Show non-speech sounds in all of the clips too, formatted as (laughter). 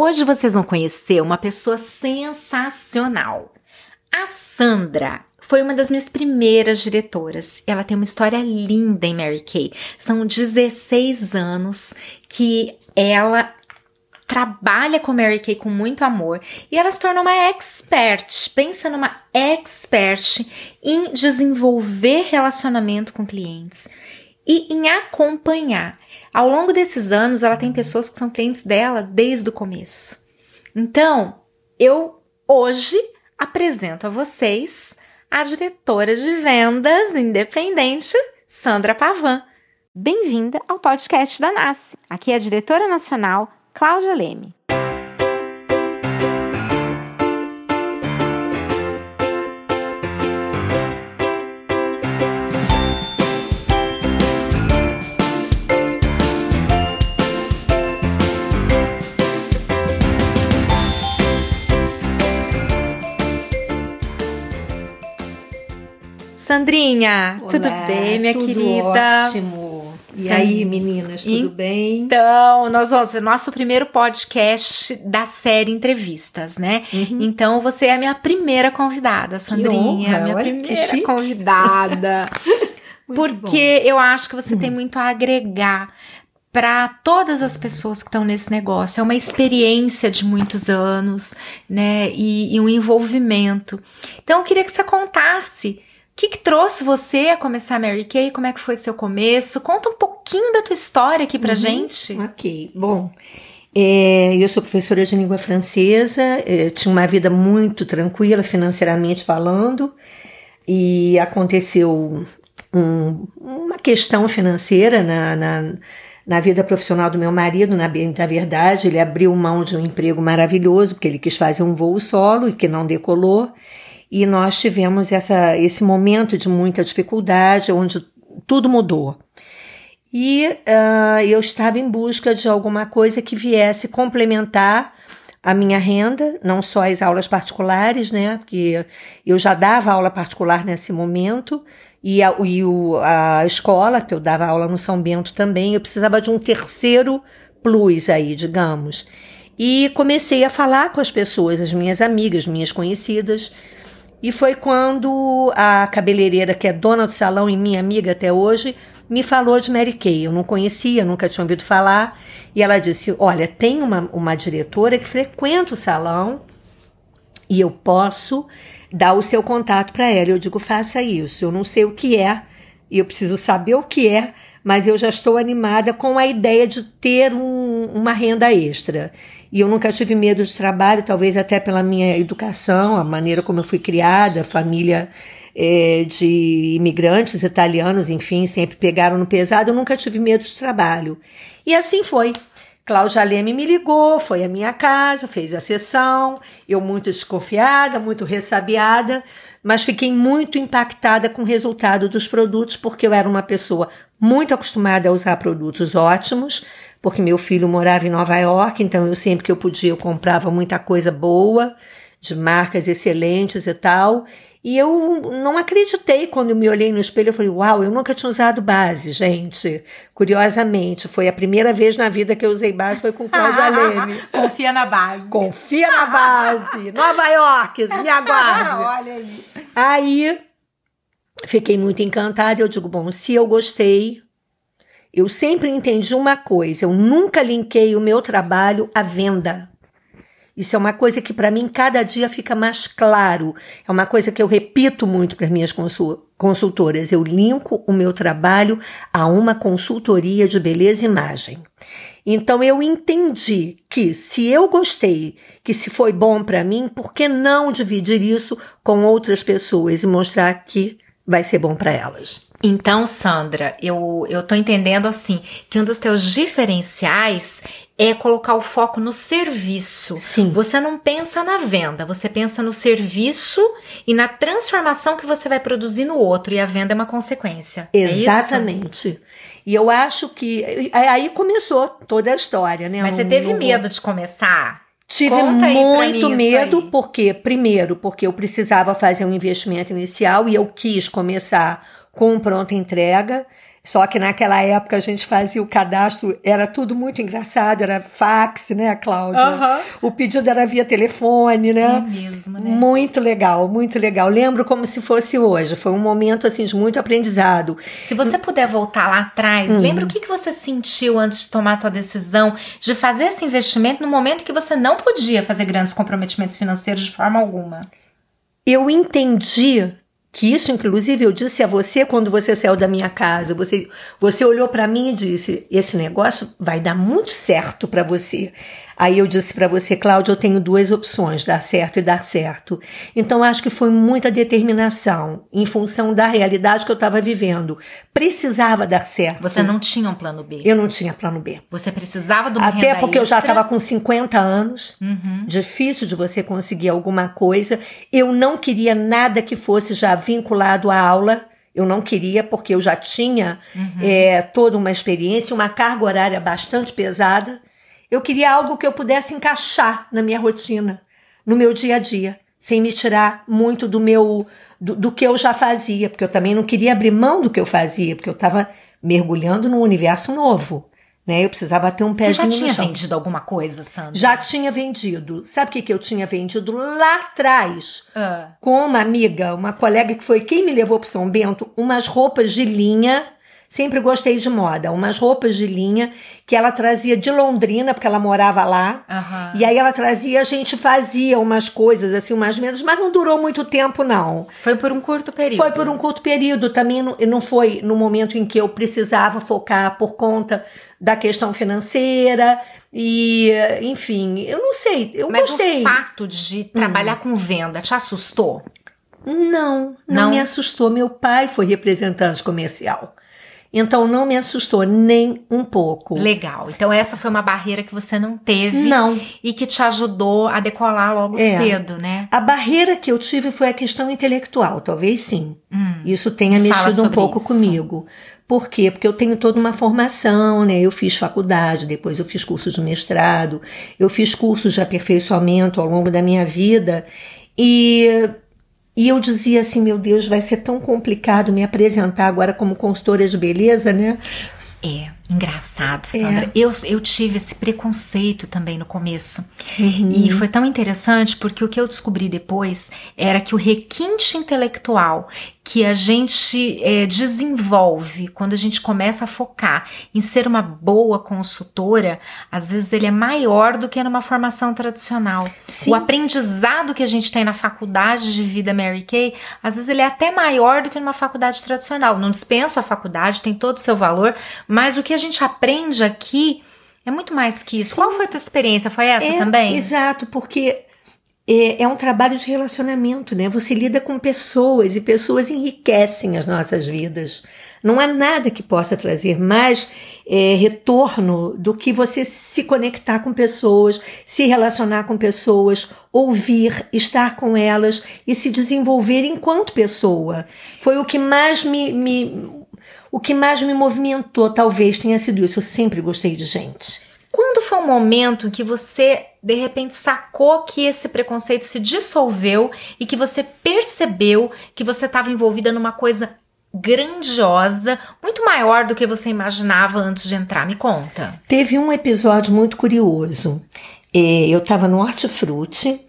Hoje vocês vão conhecer uma pessoa sensacional. A Sandra foi uma das minhas primeiras diretoras. Ela tem uma história linda em Mary Kay. São 16 anos que ela trabalha com Mary Kay com muito amor e ela se tornou uma expert. Pensa numa expert em desenvolver relacionamento com clientes e em acompanhar. Ao longo desses anos, ela tem pessoas que são clientes dela desde o começo. Então, eu hoje apresento a vocês a diretora de vendas independente, Sandra Pavan. Bem-vinda ao podcast da NASCE. Aqui é a diretora nacional Cláudia Leme. Sandrinha, Olá, tudo bem, minha tudo querida? Ótimo. E Sim. aí, meninas, tudo bem? Então, nós vamos fazer nosso primeiro podcast da série Entrevistas, né? Uhum. Então, você é a minha primeira convidada, Sandrinha. honra, minha olha primeira convidada. (laughs) Porque eu acho que você tem muito a agregar para todas as pessoas que estão nesse negócio. É uma experiência de muitos anos, né? E, e um envolvimento. Então, eu queria que você contasse que, que trouxe você a começar a Mary Kay, como é que foi seu começo. Conta um pouquinho da tua história aqui pra Uhum. gente. Ok, bom. é, eu sou professora de língua francesa, é, tinha uma vida muito tranquila financeiramente falando, e aconteceu um- uma questão financeira na, na, na vida profissional do meu marido. Na, na verdade, ele abriu mão de um emprego maravilhoso, porque ele quis fazer um voo solo e que não decolou. E nós tivemos essa, esse momento de muita dificuldade, onde tudo mudou. E ah, eu estava em busca de alguma coisa que viesse complementar a minha renda, não só as aulas particulares, né? Porque eu já dava aula particular nesse momento, e a, e o, a escola, que eu dava aula no São Bento também, eu precisava de um terceiro plus aí, digamos. E comecei a falar com as pessoas, as minhas amigas, minhas conhecidas, e foi quando a cabeleireira, que é dona do salão e minha amiga até hoje, me falou de Mary Kay. Eu não conhecia, nunca tinha ouvido falar. E ela disse: Olha, tem uma, uma diretora que frequenta o salão e eu posso dar o seu contato para ela. Eu digo: Faça isso. Eu não sei o que é e eu preciso saber o que é, mas eu já estou animada com a ideia de ter um- uma renda extra. E eu nunca tive medo de trabalho, talvez até pela minha educação, a maneira como eu fui criada, família eh, de imigrantes italianos, enfim, sempre pegaram no pesado, eu nunca tive medo de trabalho. E assim foi. Cláudia Leme me ligou, foi à minha casa, fez a sessão, eu muito desconfiada, muito ressabiada, mas fiquei muito impactada com o resultado dos produtos, porque eu era uma pessoa muito acostumada a usar produtos ótimos, porque meu filho morava em Nova York, então eu sempre que eu podia eu comprava muita coisa boa, de marcas excelentes e tal. E eu não acreditei quando eu me olhei no espelho. Eu falei, uau, eu nunca tinha usado base, gente. Curiosamente, foi a primeira vez na vida que eu usei base, foi com Cláudia (laughs) Leme. Confia na base. Confia na base. (laughs) Nova York, me aguarde. (laughs) Olha aí. Aí fiquei muito encantada. Eu digo, bom, se eu gostei, eu sempre entendi uma coisa: eu nunca linkei o meu trabalho à venda. Isso é uma coisa que para mim cada dia fica mais claro. É uma coisa que eu repito muito para as minhas consul- consultoras. Eu linko o meu trabalho a uma consultoria de beleza e imagem. Então eu entendi que se eu gostei, que se foi bom para mim, por que não dividir isso com outras pessoas e mostrar que vai ser bom para elas? Então, Sandra, eu, eu tô entendendo assim que um dos teus diferenciais é colocar o foco no serviço. Sim. Você não pensa na venda, você pensa no serviço e na transformação que você vai produzir no outro, e a venda é uma consequência. É? Exatamente. E eu acho que aí começou toda a história, né? Mas você teve vou- medo de começar? Tive Conta muito medo, porque, primeiro, porque eu precisava fazer um investimento inicial e eu quis começar com pronta entrega. Só que naquela época a gente fazia o cadastro, era tudo muito engraçado, era fax, né, Cláudia? Aham. O pedido era via telefone, né? É mesmo, né? Muito legal, muito legal. Lembro como se fosse hoje. Foi um momento assim de muito aprendizado. Se você puder voltar lá atrás, Hum. lembra o que, que você sentiu antes de tomar a tua decisão de fazer esse investimento no momento que você não podia fazer grandes comprometimentos financeiros de forma alguma? Eu entendi que isso, inclusive, eu disse a você quando você saiu da minha casa. Você, você olhou para mim e disse: esse negócio vai dar muito certo para você. Aí eu disse para você, Cláudia, eu tenho duas opções, dar certo e dar certo. Então acho que foi muita determinação em função da realidade que eu estava vivendo. Precisava dar certo. Você não tinha um plano B. Eu não tinha plano B. Você precisava uma Até porque eu já extra. estava com 50 anos. Uhum. Difícil de você conseguir alguma coisa. Eu não queria nada que fosse já vinculado à aula. Eu não queria, porque eu já tinha Uhum. é, toda uma experiência, uma carga horária bastante pesada. Eu queria algo que eu pudesse encaixar na minha rotina, no meu dia a dia, sem me tirar muito do meu do, do que eu já fazia, porque eu também não queria abrir mão do que eu fazia, porque eu estava mergulhando num universo novo, né? Eu precisava ter um Você já tinha vendido alguma coisa, Sandra? Já tinha vendido. Sabe o que, que eu tinha vendido lá atrás? Ah, Com uma amiga, uma colega que foi quem me levou para São Bento, umas roupas de linha. Sempre gostei de moda. Umas roupas de linha que ela trazia de Londrina, porque ela morava lá. aham. E aí ela trazia, a gente fazia umas coisas assim, umas menos, mas não durou muito tempo, não. Foi por um curto período. Foi por um curto período, também não, não foi no momento em que eu precisava focar por conta da questão financeira e, enfim, eu não sei, eu Mas gostei. o fato de trabalhar com venda te assustou? Não, não, Não? me assustou. Meu pai foi representante comercial. Então não me assustou nem um pouco. Legal. Então essa foi uma barreira que você não teve Não. e que te ajudou a decolar logo É. cedo, né? A barreira que eu tive foi a questão intelectual, talvez sim. Hum. Isso tenha Me mexido um pouco isso. comigo. Por quê? Porque eu tenho toda uma formação, né? Eu fiz faculdade, depois eu fiz curso de mestrado, eu fiz cursos de aperfeiçoamento ao longo da minha vida e e eu dizia assim, meu Deus, vai ser tão complicado me apresentar agora como consultora de beleza, né? É, engraçado, Sandra. Eu, eu tive esse preconceito também no começo. E foi tão interessante porque o que eu descobri depois era que o requinte intelectual que a gente é, desenvolve quando a gente começa a focar em ser uma boa consultora, às vezes ele é maior do que numa formação tradicional. Sim. O aprendizado que a gente tem na faculdade de vida Mary Kay, às vezes ele é até maior do que numa faculdade tradicional. Não dispenso a faculdade, tem todo o seu valor, mas o que a gente aprende aqui é muito mais que isso. Sim. Qual foi a tua experiência? Foi essa É, também? Exato, porque é, é um trabalho de relacionamento, né? Você lida com pessoas e pessoas enriquecem as nossas vidas. Não há nada que possa trazer mais é, retorno do que você se conectar com pessoas, se relacionar com pessoas, ouvir, estar com elas e se desenvolver enquanto pessoa. Foi o que mais me, me o que mais me movimentou, talvez tenha sido isso. Eu sempre gostei de gente. Quando foi o momento em que você, de repente, sacou que esse preconceito se dissolveu e que você percebeu que você estava envolvida numa coisa grandiosa, muito maior do que você imaginava antes de entrar? Me conta. Teve um episódio muito curioso. É, eu estava no Hortifruti,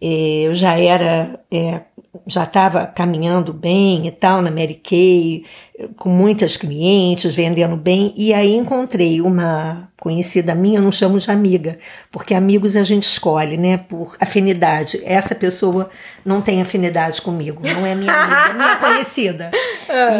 é, eu já era, é, já estava caminhando bem e tal na Mary Kay, com muitas clientes, vendendo bem, e aí encontrei uma conhecida minha, eu não chamo de amiga, porque amigos a gente escolhe, né, por afinidade. Essa pessoa não tem afinidade comigo, não é minha amiga, é minha conhecida. (laughs)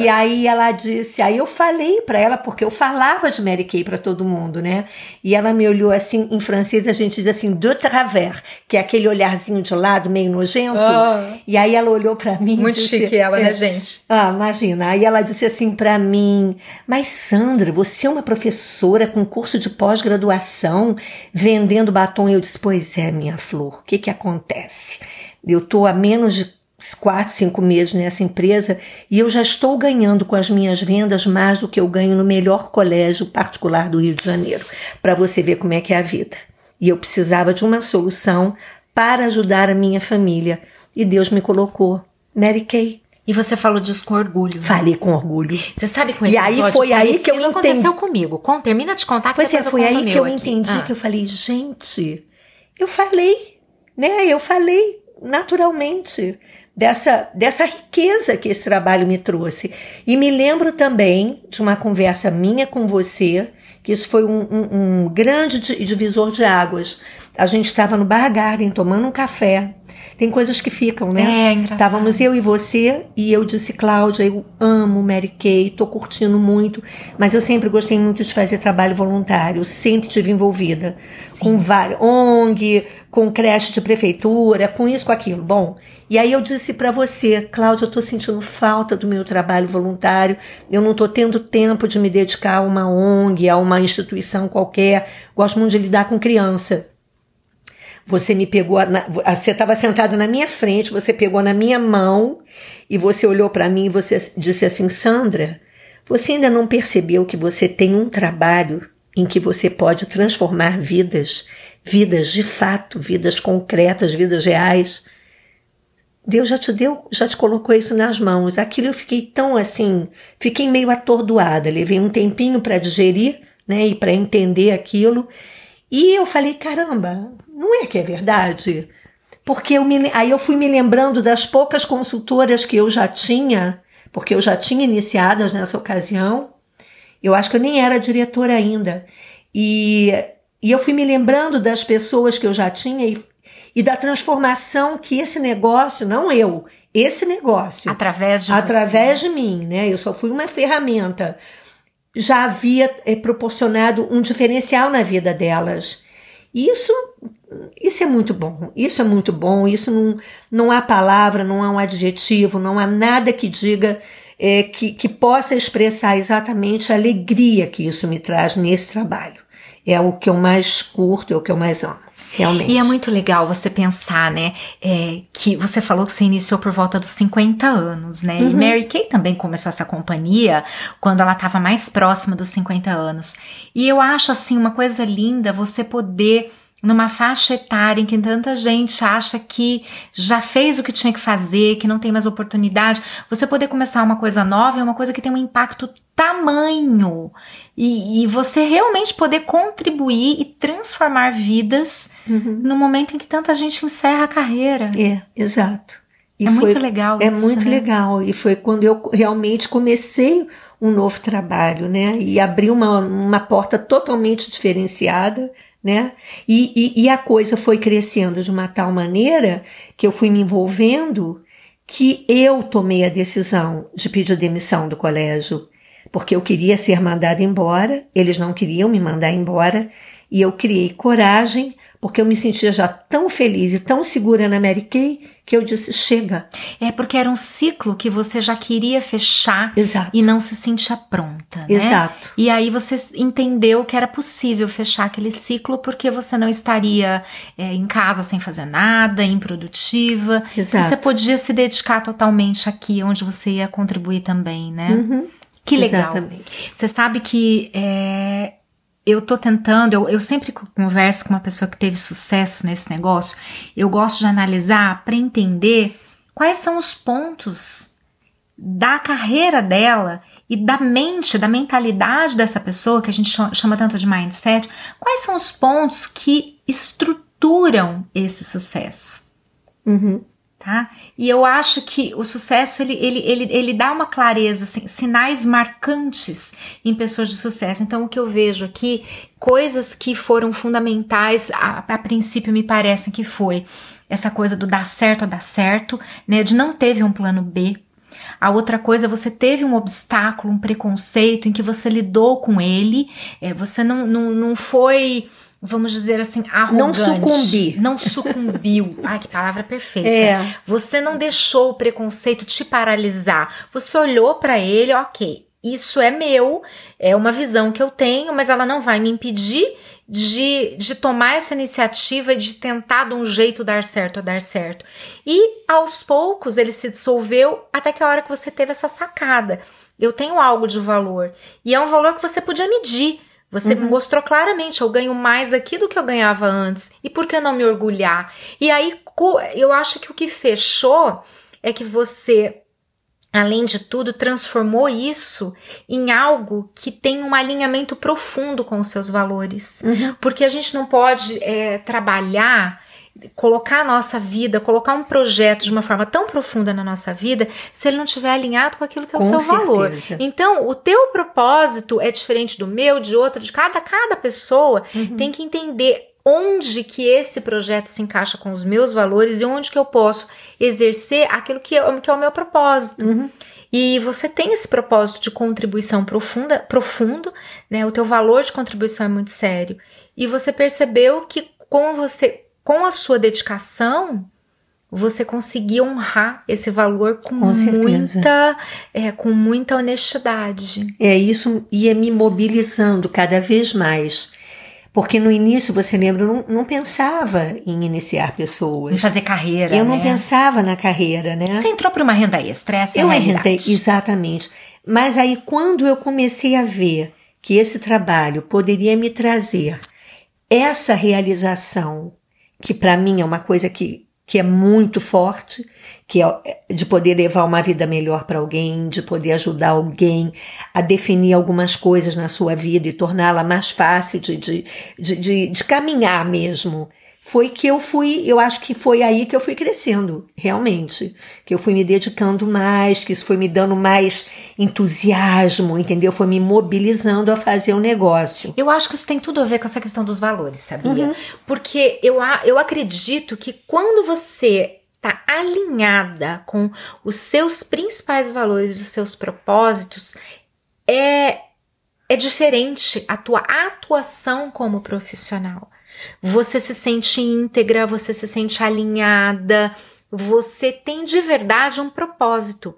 E aí ela disse, aí eu falei para ela, porque eu falava de Mary Kay para todo mundo, né? E ela me olhou assim, em francês a gente diz assim, de travers, que é aquele olharzinho de lado, meio nojento. Ah. E aí ela olhou para mim Muito disse, chique ela, né, é, gente? ah, imagina. Aí ela disse assim pra mim: Mas Sandra, você é uma professora com curso de pós-graduação vendendo batom. Eu disse: Pois é, minha flor, o que que acontece? Eu tô há menos de quatro, cinco meses nessa empresa e eu já estou ganhando com as minhas vendas mais do que eu ganho no melhor colégio particular do Rio de Janeiro. Para você ver como é que é a vida. E eu precisava de uma solução para ajudar a minha família. E Deus me colocou Mary Kay. E você falou disso com orgulho. Né? Falei com orgulho. Você sabe com E aí foi aí que eu entendi. aconteceu comigo. Com, termina de contar que Pois é, foi aí que eu aqui. entendi Ah. que eu falei, gente, eu falei, né? Eu falei naturalmente dessa, dessa riqueza que esse trabalho me trouxe. E me lembro também de uma conversa minha com você, que isso foi um, um- um grande di- divisor de águas. A gente estava no Bar Garden tomando um café. Tem coisas que ficam, né? É, engraçado. Estávamos eu e você, e eu disse, Cláudia, eu amo Mary Kay, tô curtindo muito, mas eu sempre gostei muito de fazer trabalho voluntário, sempre tive envolvida com várias ONG, com creche de prefeitura, com isso, com aquilo. Bom, e aí eu disse para você, Cláudia, eu tô sentindo falta do meu trabalho voluntário, eu não tô tendo tempo de me dedicar a uma ONG, a uma instituição qualquer, gosto muito de lidar com criança. Você me pegou, na- você estava sentada na minha frente, você pegou na minha mão e você olhou para mim e você disse assim: Sandra, você ainda não percebeu que você tem um trabalho em que você pode transformar vidas, vidas de fato, vidas concretas, vidas reais. Deus já te deu, já te colocou isso nas mãos. Aquilo eu fiquei tão assim, fiquei meio atordoada, levei um tempinho para digerir, né, e para entender aquilo. E eu falei, caramba, não é que é verdade? Porque eu me, aí eu fui me lembrando das poucas consultoras que eu já tinha, porque eu já tinha iniciadas nessa ocasião. Eu acho que eu nem era diretora ainda. E, e eu fui me lembrando das pessoas que eu já tinha e, e da transformação que esse negócio, não eu, esse negócio, Através de através de mim, né? Eu só fui uma ferramenta. Já havia eh, proporcionado um diferencial na vida delas. Isso, isso é muito bom. Isso é muito bom. Isso não, não há palavra, não há um adjetivo, não há nada que diga eh, que, que possa expressar exatamente a alegria que isso me traz nesse trabalho. É o que eu mais curto, é o que eu mais amo, realmente. E é muito legal você pensar, né? é, que você falou que você iniciou por volta dos 50 anos, né? Uhum. E Mary Kay também começou essa companhia quando ela estava mais próxima dos 50 anos. E eu acho, assim, uma coisa linda você poder. Numa faixa etária em que tanta gente acha que já fez o que tinha que fazer, que não tem mais oportunidade, você poder começar uma coisa nova é uma coisa que tem um impacto tamanho. E, e você realmente poder contribuir e transformar vidas no momento em que tanta gente encerra a carreira. É, exato. E É muito legal É isso, muito né? legal. E foi quando eu realmente comecei um novo trabalho, né? E abri uma, uma porta totalmente diferenciada, né? E, e, e a coisa foi crescendo de uma tal maneira que eu fui me envolvendo que eu tomei a decisão de pedir demissão do colégio. Porque eu queria ser mandada embora, eles não queriam me mandar embora, e eu criei coragem, porque eu me sentia já tão feliz e tão segura na Mary Kay que eu disse: chega. É porque era um ciclo que você já queria fechar Exato. e não se sentia pronta, né? Exato. E aí você entendeu que era possível fechar aquele ciclo porque você não estaria é, em casa sem fazer nada, improdutiva. Exato. Você podia se dedicar totalmente aqui, onde você ia contribuir também, né? Que legal. Uhum. Exatamente. Você sabe que é, eu tô tentando, eu, eu sempre converso com uma pessoa que teve sucesso nesse negócio, eu gosto de analisar para entender quais são os pontos da carreira dela e da mente, da mentalidade dessa pessoa, que a gente chama, tanto de mindset, quais são os pontos que estruturam esse sucesso Uhum. Tá? E eu acho que o sucesso ele, ele, ele, ele dá uma clareza, assim, sinais marcantes em pessoas de sucesso. Então, o que eu vejo aqui, coisas que foram fundamentais, a, a princípio me parecem que foi essa coisa do dar certo ou dar certo, né? De não teve um plano B. A outra coisa, você teve um obstáculo, um preconceito em que você lidou com ele, é, você não, não, não foi, vamos dizer assim, arrogante. Não sucumbir. Não sucumbiu. (laughs) Ai, que palavra perfeita. É. Você não deixou o preconceito te paralisar. Você olhou pra ele, ok, isso é meu, é uma visão que eu tenho, mas ela não vai me impedir de, de tomar essa iniciativa e de tentar de um jeito dar certo ou dar certo. E aos poucos ele se dissolveu até que a hora que você teve essa sacada. Eu tenho algo de valor. E é um valor que você podia medir. Você mostrou claramente, eu ganho mais aqui do que eu ganhava antes. E por que não me orgulhar? E aí, eu acho que o que fechou é que você além de tudo, transformou isso em algo que tem um alinhamento profundo com os seus valores. Uhum. Porque a gente não pode é, trabalhar colocar a nossa vida, colocar um projeto de uma forma tão profunda na nossa vida, se ele não estiver alinhado com aquilo que é o Com seu certeza. valor. Então, o teu propósito é diferente do meu, de outro, de cada cada pessoa Uhum. tem que entender onde que esse projeto se encaixa com os meus valores e onde que eu posso exercer aquilo que é, que é o meu propósito. Uhum. E você tem esse propósito de contribuição profunda, profundo, né? O teu valor de contribuição é muito sério. E você percebeu que com você, com a sua dedicação, você conseguia honrar esse valor com, Com muita, é, com muita honestidade. É, isso ia me mobilizando cada vez mais. Porque no início, você lembra, eu não, não pensava em iniciar pessoas. Em fazer carreira. Eu não né? pensava na carreira, né? Você entrou para uma renda extra, essa é Eu a entrei, realidade. exatamente. Mas aí, quando eu comecei a ver que esse trabalho poderia me trazer essa realização, que para mim é uma coisa que, que é muito forte, que é de poder levar uma vida melhor para alguém, de poder ajudar alguém a definir algumas coisas na sua vida e torná-la mais fácil de, de, de, de, de caminhar mesmo foi que eu fui, eu acho que foi aí que eu fui crescendo, realmente. Que eu fui me dedicando mais, que isso foi me dando mais entusiasmo, entendeu? Foi me mobilizando a fazer o negócio. Eu acho que isso tem tudo a ver com essa questão dos valores, sabia? Uhum. Porque eu, eu acredito que quando você tá alinhada com os seus principais valores, os seus propósitos, é, é diferente a tua atuação como profissional. Você se sente íntegra, você se sente alinhada, você tem de verdade um propósito.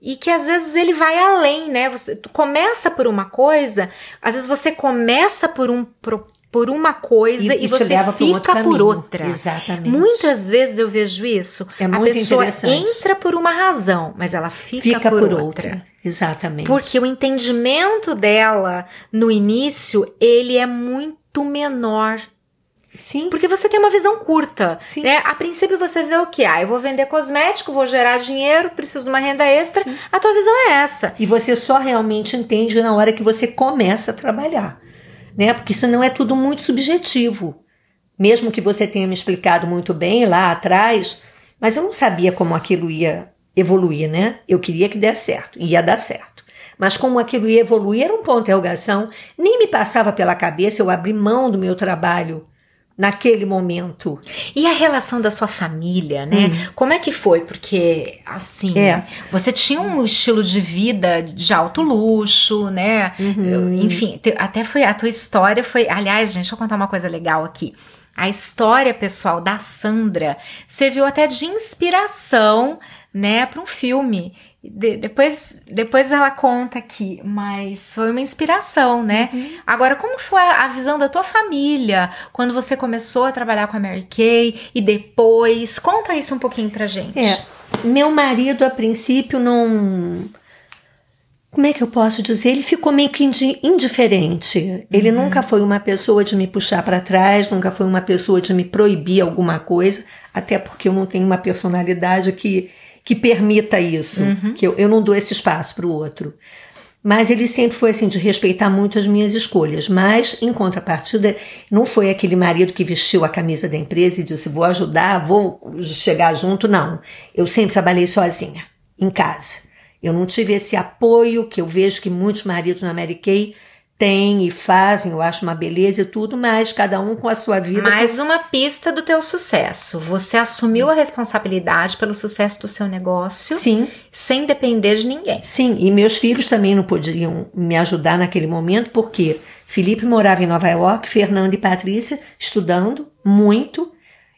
E que às vezes ele vai além, né? Você tu começa por uma coisa, às vezes você começa por um pro- por uma coisa e, te você um fica por outra. Exatamente. Muitas vezes eu vejo isso. É a pessoa entra por uma razão, mas ela fica, Fica por, por outra. outra. Exatamente. Porque o entendimento dela no início, ele é muito menor. Sim, Porque você tem uma visão curta. Sim. Né? A princípio você vê o que? Ah, eu vou vender cosmético, vou gerar dinheiro, preciso de uma renda extra. Sim. A tua visão é essa. E você só realmente entende na hora que você começa a trabalhar, né? Porque senão é tudo muito subjetivo. Mesmo que você tenha me explicado muito bem lá atrás, mas eu não sabia como aquilo ia evoluir, né? Eu queria que desse certo, ia dar certo. Mas como aquilo ia evoluir era um ponto de interrogação, nem me passava pela cabeça eu abrir mão do meu trabalho naquele momento. E a relação da sua família, né? Como é que foi? Porque, assim, Hum. É. você tinha um estilo de vida de alto luxo, né? Uhum. Enfim, até foi a tua história foi. Aliás, gente, deixa eu contar uma coisa legal aqui. A história pessoal da Sandra serviu até de inspiração, né, para um filme. De- depois, depois ela conta aqui, mas foi uma inspiração, né? Agora, como foi a visão da tua família quando você começou a trabalhar com a Mary Kay e depois? Conta isso um pouquinho pra gente. É, meu marido a princípio não. Como é que eu posso dizer? Ele ficou meio que indi- indiferente. Ele nunca foi uma pessoa de me puxar para trás, nunca foi uma pessoa de me proibir alguma coisa, até porque eu não tenho uma personalidade que, que permita isso, que eu, eu não dou esse espaço para o outro. Mas ele sempre foi assim, de respeitar muito as minhas escolhas. Mas, em contrapartida, não foi aquele marido que vestiu a camisa da empresa e disse: vou ajudar, vou chegar junto. Não. Eu sempre trabalhei sozinha, em casa. Eu não tive esse apoio que eu vejo que muitos maridos na Mary Kay têm e fazem, eu acho uma beleza e tudo, mas cada um com a sua vida. Mais uma pista do teu sucesso. Você assumiu a responsabilidade pelo sucesso do seu negócio Sim, sem depender de ninguém. sim. E meus filhos também não poderiam me ajudar naquele momento, porque Felipe morava em Nova York, Fernando e Patrícia estudando muito.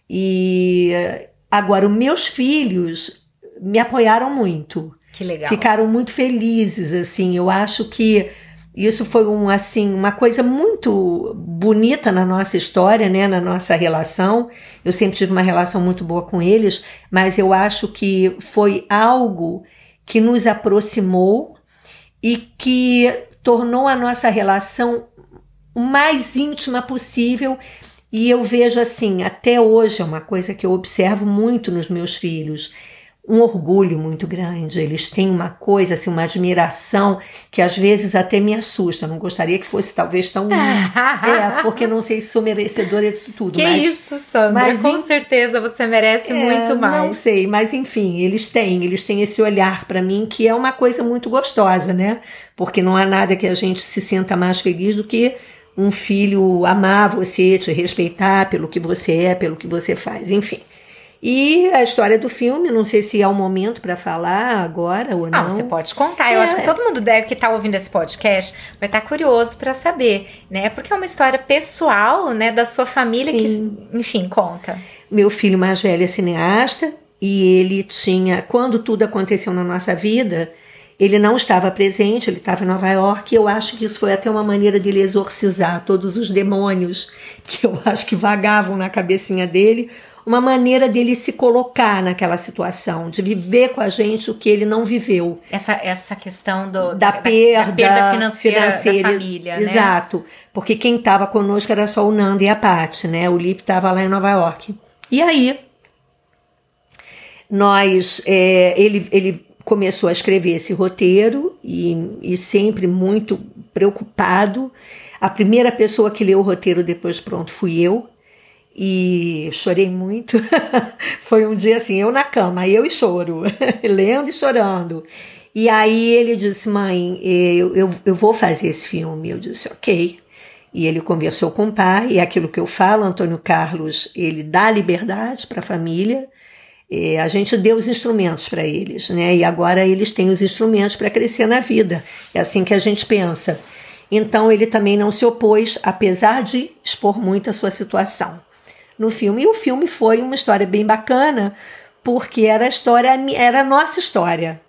E eh, agora, os meus filhos me apoiaram muito. Que legal. ficaram muito felizes assim eu acho que isso foi um assim uma coisa muito bonita na nossa história né na nossa relação. Eu sempre tive uma relação muito boa com eles mas eu acho que foi algo que nos aproximou e que tornou a nossa relação o mais íntima possível. E eu vejo assim até hoje é uma coisa que eu observo muito nos meus filhos um orgulho muito grande, eles têm uma coisa, assim, uma admiração que às vezes até me assusta. Não gostaria que fosse talvez tão. (laughs) é, porque não sei se sou merecedora disso tudo. Que mas, isso, Sandra? Mas, com em... certeza você merece é, muito mais. Não sei, mas enfim, eles têm, eles têm esse olhar para mim que é uma coisa muito gostosa, né? Porque não há nada que a gente se sinta mais feliz do que um filho amar você, te respeitar pelo que você é, pelo que você faz, enfim. E a história do filme, não sei se é o momento para falar agora ou ah, não. Ah, você pode contar. Eu acho que é. todo mundo deve que está ouvindo esse podcast vai estar tá curioso para saber, né? Porque é uma história pessoal, né, da sua família Sim. que, enfim, conta. Meu filho mais velho é cineasta e ele tinha, quando tudo aconteceu na nossa vida, ele não estava presente, ele estava em Nova York, e eu acho que isso foi até uma maneira de ele exorcizar todos os demônios que eu acho que vagavam na cabecinha dele, uma maneira dele se colocar naquela situação, de viver com a gente o que ele não viveu. Essa, essa questão do, da, da, perda, da perda financeira, financeira, da família, né? Exato. Porque quem estava conosco era só o Nando e a Paty, né? O Lip estava lá em Nova York. E aí, nós, é, ele, ele começou a escrever esse roteiro e, e sempre muito preocupado. A primeira pessoa que leu o roteiro depois pronto fui eu e chorei muito. (laughs) Foi um dia assim, eu na cama, eu e choro, (laughs) lendo e chorando. E aí ele disse, mãe, eu, eu, eu vou fazer esse filme. Eu disse, ok. E ele conversou com o pai, e é aquilo que eu falo, Antônio Carlos, ele dá liberdade para a família. a gente deu os instrumentos para eles, né? E agora eles têm os instrumentos para crescer na vida. É assim que a gente pensa. Então ele também não se opôs, apesar de expor muito a sua situação no filme. E o filme foi uma história bem bacana, porque era a história, era a nossa história.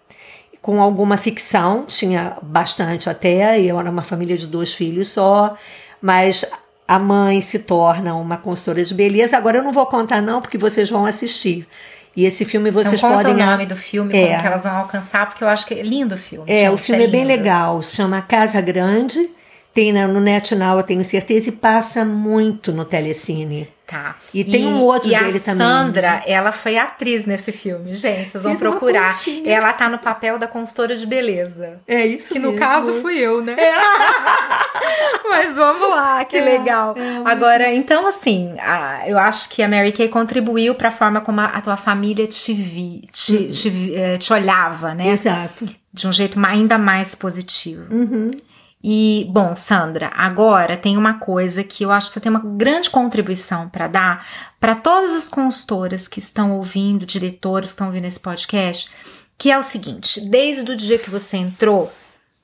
Com alguma ficção, tinha bastante até, eu era uma família de dois filhos só, mas a mãe se torna uma consultora de beleza. Agora eu não vou contar não, porque vocês vão assistir. E esse filme vocês não podem. o nome do filme, é. como que elas vão alcançar, porque eu acho que é lindo o filme. É, gente, o filme é, é bem legal. Se chama Casa Grande. Tem no NetNow, eu tenho certeza, e passa muito no Telecine. Tá. E tem e, um outro e dele a também. Sandra, ela foi atriz nesse filme, gente. Vocês vão Fiz procurar. Ela tá no papel da consultora de beleza. É isso Que mesmo. no caso fui eu, né? É. (laughs) Mas vamos lá, que é, legal. É Agora, então, assim, a, eu acho que a Mary Kay contribuiu para a forma como a, a, tua família te, vi, te, uhum. te, eh, te, olhava, né? Exato. De um jeito ainda mais positivo. Uhum. E, bom, Sandra, agora tem uma coisa que eu acho que você tem uma grande contribuição para dar para todas as consultoras que estão ouvindo, diretores que estão ouvindo esse podcast, que é o seguinte: desde o dia que você entrou,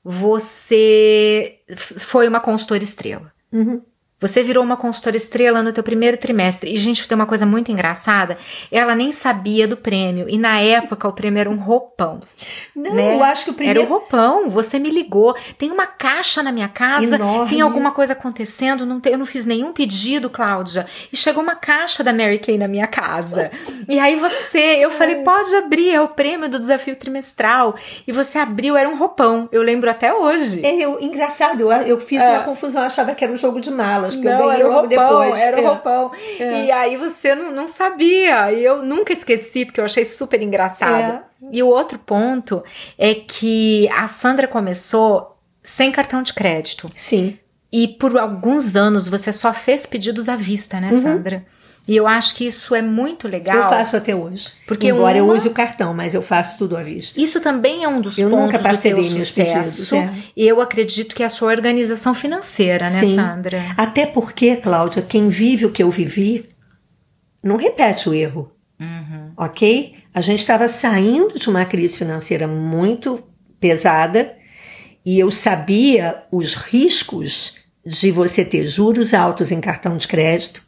você foi uma consultora estrela. Uhum. Você virou uma consultora estrela no teu primeiro trimestre. E, gente, tem uma coisa muito engraçada. Ela nem sabia do prêmio. E na época o prêmio era um roupão. Não, né? eu acho que o primeiro... Era um roupão. Você me ligou. Tem uma caixa na minha casa. Enorme. Tem alguma coisa acontecendo. Não tem, eu não fiz nenhum pedido, Cláudia. E chegou uma caixa da Mary Kay na minha casa. e aí você... Eu falei, pode abrir. É o prêmio do desafio trimestral. E você abriu. Era um roupão. Eu lembro até hoje. É, eu, engraçado. Eu, eu fiz é. uma confusão. Eu achava que era um jogo de malas que não, eu era o roupão, depois. Era o é. roupão. É. E aí você não, não sabia. E eu nunca esqueci, porque eu achei super engraçado. É. E o outro ponto é que a Sandra começou sem cartão de crédito. Sim. E por alguns anos você só fez pedidos à vista, né, uhum. E eu acho que isso é muito legal. Eu faço até hoje. Porque Embora uma... eu use o cartão, mas eu faço tudo à vista. Isso também é um dos eu pontos nunca do teu sucesso. Pedidos, é. Eu acredito que é a sua organização financeira, né, Sim. Sandra? Até porque, Cláudia, quem vive o que eu vivi não repete o erro. Uhum. Ok? A gente estava saindo de uma crise financeira muito pesada e eu sabia os riscos de você ter juros altos em cartão de crédito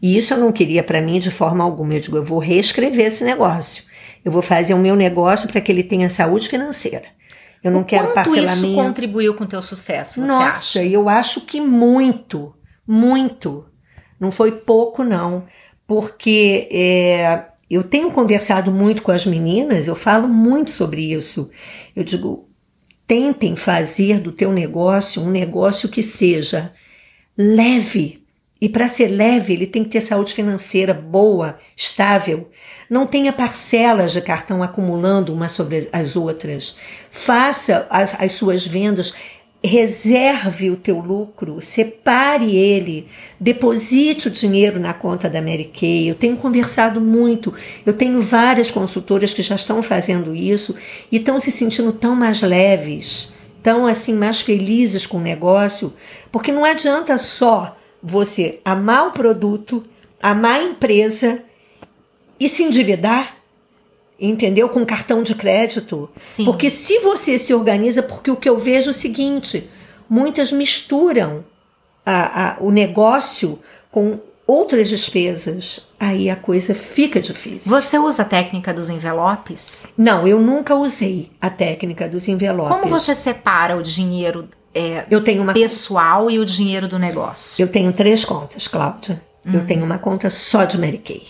e isso eu não queria para mim de forma alguma. Eu digo, eu vou reescrever esse negócio. Eu vou fazer o meu negócio para que ele tenha saúde financeira. Eu não o quero parcelamento. isso contribuiu com o teu sucesso, você Nossa, acha? eu acho que muito, muito. Não foi pouco, não. Porque é, eu tenho conversado muito com as meninas, eu falo muito sobre isso. Eu digo, tentem fazer do teu negócio um negócio que seja leve, E para ser leve, ele tem que ter saúde financeira boa, estável. Não tenha parcelas de cartão acumulando umas sobre as outras. Faça as, as suas vendas reserve o teu lucro, separe ele, deposite o dinheiro na conta da Mary Kay. Eu tenho conversado muito, eu tenho várias consultoras que já estão fazendo isso e estão se sentindo tão mais leves, tão assim mais felizes com o negócio, porque não adianta só você amar o produto, amar a empresa e se endividar entendeu? Com cartão de crédito. Sim. Porque se você se organiza, porque o que eu vejo é o seguinte: muitas misturam a, a, o negócio com outras despesas, aí a coisa fica difícil. Você usa a técnica dos envelopes? Não, eu nunca usei a técnica dos envelopes. Como você separa o dinheiro é, eu tenho uma pessoal e o dinheiro do negócio? Eu tenho três contas, Cláudia. Eu hum. tenho uma conta só de Mary Kay.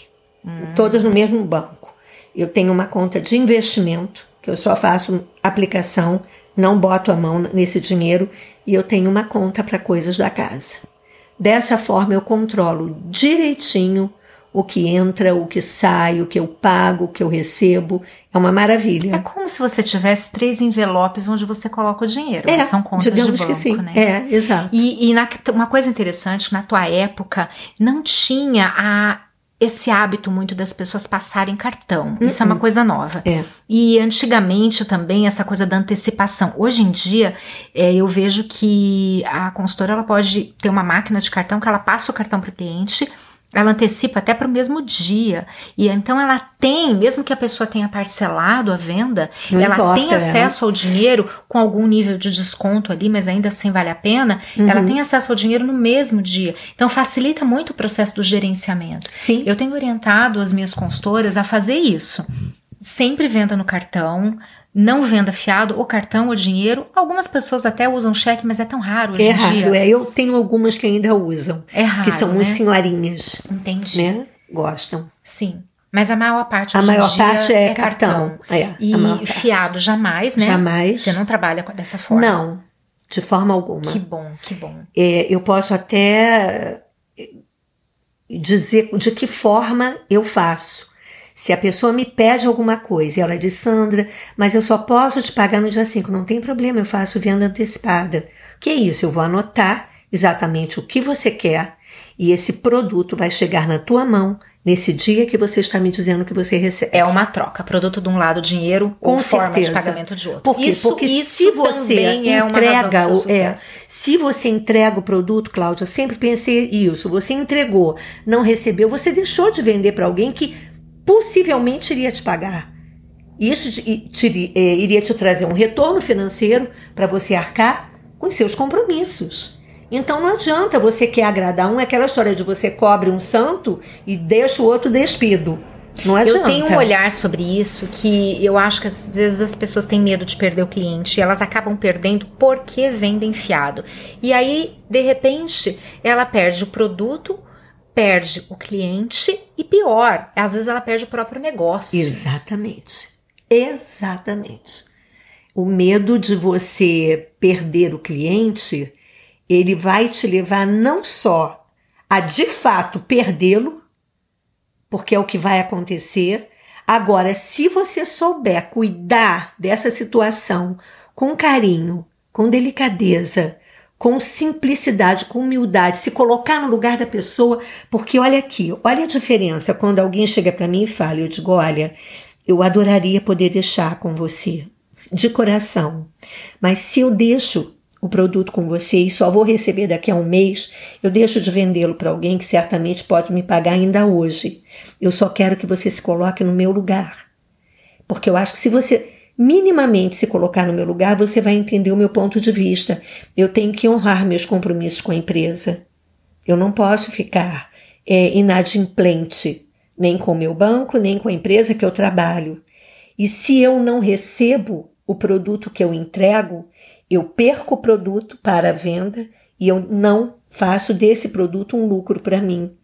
Hum. Todas no mesmo banco. Eu tenho uma conta de investimento, que eu só faço aplicação, não boto a mão nesse dinheiro, e eu tenho uma conta para coisas da casa. Dessa forma eu controlo direitinho o que entra, o que sai, o que eu pago, o que eu recebo. É uma maravilha. É como se você tivesse três envelopes onde você coloca o dinheiro. É, são contas digamos de banco, que sim. né? É, exato. E, e na, uma coisa interessante, na tua época, não tinha a esse hábito muito das pessoas passarem cartão. Isso é uma uhum. coisa nova. É. E antigamente também essa coisa da antecipação. Hoje em dia é, eu vejo que a consultora ela pode ter uma máquina de cartão que ela passa o cartão para o cliente ela antecipa até para o mesmo dia. E então ela tem, mesmo que a pessoa tenha parcelado a venda, Não ela importa, tem é. acesso é. ao dinheiro com algum nível de desconto ali, mas ainda assim vale a pena. Uhum. Ela tem acesso ao dinheiro no mesmo dia. Então facilita muito o processo do gerenciamento. Sim. Eu tenho orientado as minhas consultoras a fazer isso. Sempre venda no cartão, não venda fiado, ou cartão ou dinheiro. Algumas pessoas até usam cheque, mas é tão raro hoje é em raro, dia. É, eu tenho algumas que ainda usam. É raro, Que são muito né? senhorinhas. Entendi. Né? Gostam. Sim. Mas a maior parte A maior parte é, é cartão. É, e fiado jamais, né? Jamais. Você não trabalha dessa forma. Não, de forma alguma. Que bom, que bom. É, eu posso até dizer de que forma eu faço. Se a pessoa me pede alguma coisa e ela diz, Sandra, mas eu só posso te pagar no dia 5, não tem problema, eu faço venda antecipada. O que é isso? Eu vou anotar exatamente o que você quer e esse produto vai chegar na tua mão nesse dia que você está me dizendo que você recebe. É uma troca, produto de um lado, dinheiro com forma de pagamento de outro. Por quê? Isso, Porque isso se você também é uma entrega seu o é, se você entrega o produto, Cláudia, sempre pensei isso. Você entregou, não recebeu, você deixou de vender para alguém que possivelmente iria te pagar. Isso te- te- eh, iria te trazer um retorno financeiro para você arcar com seus compromissos. Então não adianta você quer agradar um, é aquela história de você cobre um santo e deixa o outro despido. Não adianta. Eu tenho um olhar sobre isso que eu acho que às vezes as pessoas têm medo de perder o cliente e elas acabam perdendo porque vendem fiado. E aí, de repente, ela perde o produto, perde o cliente e pior, às vezes ela perde o próprio negócio. Exatamente. Exatamente. O medo de você perder o cliente, ele vai te levar não só a de fato perdê-lo, porque é o que vai acontecer. Agora, se você souber cuidar dessa situação com carinho, com delicadeza, com simplicidade, com humildade, se colocar no lugar da pessoa, porque olha aqui, olha a diferença quando alguém chega para mim e fala, eu digo, olha, eu adoraria poder deixar com você, de coração, mas se eu deixo o produto com você e só vou receber daqui a um mês, eu deixo de vendê-lo para alguém que certamente pode me pagar ainda hoje. Eu só quero que você se coloque no meu lugar. Porque eu acho que se você minimamente se colocar no meu lugar, você vai entender o meu ponto de vista. Eu tenho que honrar meus compromissos com a empresa. Eu não posso ficar é, inadimplente, nem com o meu banco, nem com a empresa que eu trabalho. E se eu não recebo o produto que eu entrego, eu perco o produto para a venda e eu não faço desse produto um lucro para mim.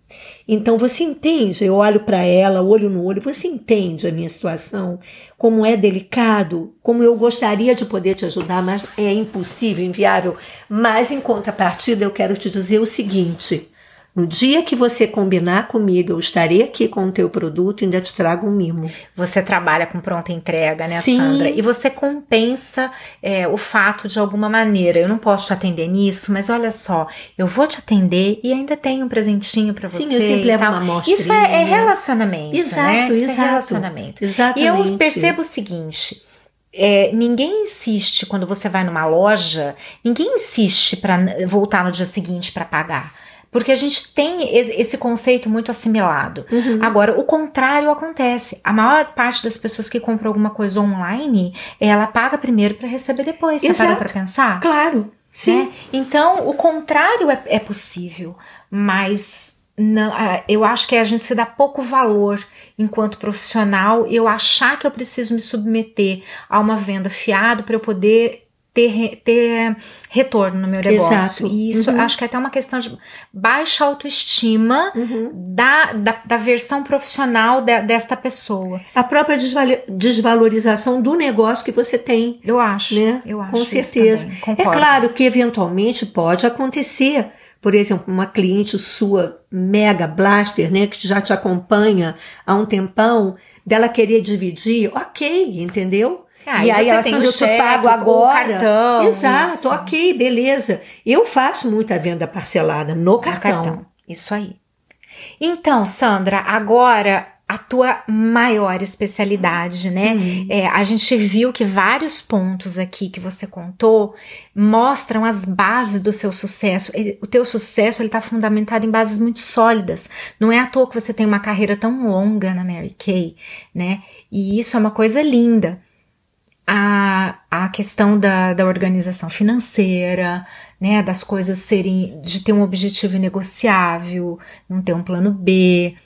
Então você entende, eu olho para ela, olho no olho, você entende a minha situação, como é delicado, como eu gostaria de poder te ajudar, mas é impossível, inviável. Mas em contrapartida, eu quero te dizer o seguinte: No dia que você combinar comigo, eu estarei aqui com o teu produto e ainda te trago um mimo. Você trabalha com pronta entrega, né, Sim. Sandra? E você compensa é, o fato de alguma maneira. Eu não posso te atender nisso, mas olha só, eu vou te atender e ainda tenho um presentinho pra você. Sim, eu sempre levo uma amostrinha. Isso é, é relacionamento, Exato, né? Isso exato. é relacionamento. Exatamente. E eu percebo o seguinte. é, ninguém insiste quando você vai numa loja, ninguém insiste pra voltar no dia seguinte pra pagar. Porque a gente tem esse conceito muito assimilado. Uhum. Agora, o contrário acontece. A maior parte das pessoas que compram alguma coisa online, ela paga primeiro pra receber depois. Você Exato. parou pra pensar? Claro, sim. né? Então, o contrário é, é possível, mas não, eu acho que a gente se dá pouco valor enquanto profissional. Eu achar que eu preciso me submeter a uma venda fiado para eu poder ter, ter retorno no meu negócio. Exato. E isso Uhum. acho que é até uma questão de baixa autoestima Uhum. da, da, da versão profissional de- desta pessoa. A própria desvalorização do negócio que você tem. Eu acho. né? Eu acho Com certeza. É claro que eventualmente pode acontecer. Por exemplo, uma cliente sua mega blaster, né, que já te acompanha há um tempão, dela querer dividir, ok, entendeu? Ah, e aí você ela o eu te pago agora. cartão, Exato, isso. ok, beleza. Eu faço muita venda parcelada no No cartão. Isso aí. Então, Sandra, agora a tua maior especialidade, né? Uhum. É, a gente viu que vários pontos aqui que você contou mostram as bases do seu sucesso. Ele- o teu sucesso ele está fundamentado em bases muito sólidas. Não é à toa que você tem uma carreira tão longa na Mary Kay, né? E isso é uma coisa linda a, a questão da, da organização financeira, né, das coisas serem, de ter um objetivo inegociável, não ter um plano B,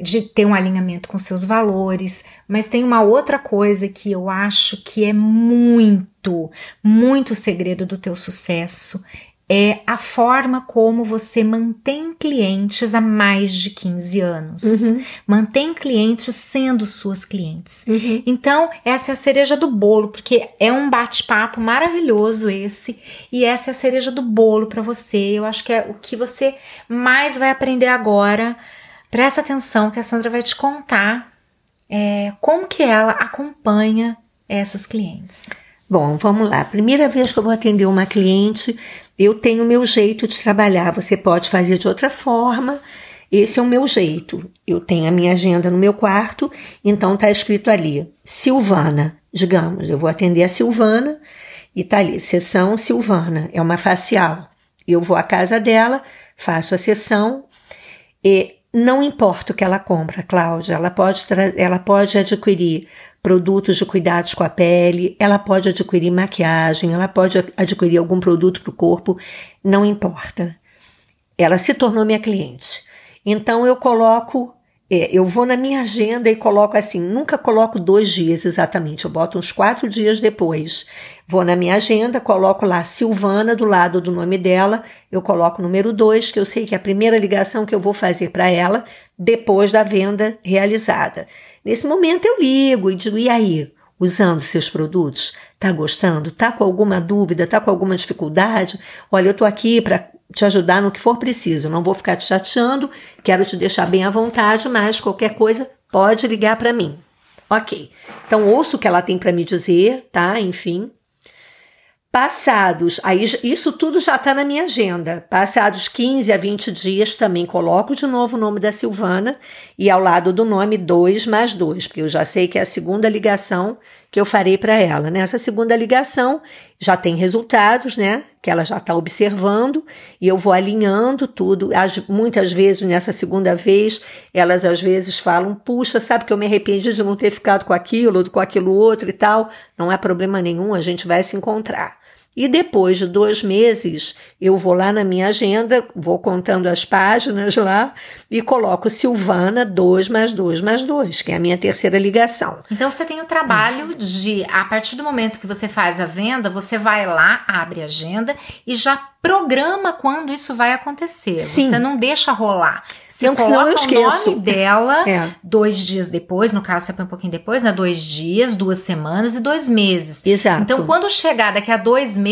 de ter um alinhamento com seus valores, mas tem uma outra coisa que eu acho que é muito, muito segredo do teu sucesso, é a forma como você mantém clientes há mais de 15 anos. Uhum. Mantém clientes sendo suas clientes. Uhum. Então, essa é a cereja do bolo, porque é um bate-papo maravilhoso esse, e essa é a cereja do bolo para você. Eu acho que é o que você mais vai aprender agora. Presta atenção que a Sandra vai te contar é, como que ela acompanha essas clientes. Bom, vamos lá. Primeira vez que eu vou atender uma cliente, eu tenho o meu jeito de trabalhar. Você pode fazer de outra forma. Esse é o meu jeito. Eu tenho a minha agenda no meu quarto, então tá escrito ali, Silvana. Digamos, eu vou atender a Silvana e tá ali, sessão Silvana. É uma facial. Eu vou à casa dela, faço a sessão e não importa o que ela compra, Cláudia, ela pode, ela pode adquirir produtos de cuidados com a pele, ela pode adquirir maquiagem, ela pode adquirir algum produto para o corpo, não importa. Ela se tornou minha cliente. Então eu coloco, é, eu vou na minha agenda e coloco assim, nunca coloco dois dias exatamente, eu boto uns quatro dias depois. Vou na minha agenda, coloco lá Silvana do lado do nome dela, eu coloco número dois, que eu sei que é a primeira ligação que eu vou fazer para ela depois da venda realizada. Nesse momento eu ligo e digo, e aí? Usando seus produtos? Tá gostando? Tá com alguma dúvida? Tá com alguma dificuldade? Olha, eu tô aqui para te ajudar no que for preciso. Não vou ficar te chateando, quero te deixar bem à vontade, mas qualquer coisa pode ligar para mim. Ok. Então ouço o que ela tem para me dizer, tá? Enfim. Passados, aí isso tudo já está na minha agenda. Passados 15 a 20 dias, também coloco de novo o nome da Silvana e ao lado do nome 2 mais 2, porque eu já sei que é a segunda ligação que eu farei para ela. Nessa segunda ligação já tem resultados, né? Que ela já está observando e eu vou alinhando tudo. As, muitas vezes, nessa segunda vez, elas às vezes falam: puxa, sabe que eu me arrependi de não ter ficado com aquilo, com aquilo outro e tal. Não há problema nenhum, a gente vai se encontrar. E depois de dois meses, eu vou lá na minha agenda, vou contando as páginas lá e coloco Silvana 2 mais 2 mais 2, que é a minha terceira ligação. Então você tem o trabalho de, a partir do momento que você faz a venda, você vai lá, abre a agenda e já programa quando isso vai acontecer. Sim. Você não deixa rolar. Você Não, coloca eu o esqueço. nome dela (laughs) É. dois dias depois, no caso você põe um pouquinho depois, né? Dois dias, duas semanas e dois meses. Exato. Então, quando chegar daqui a dois meses,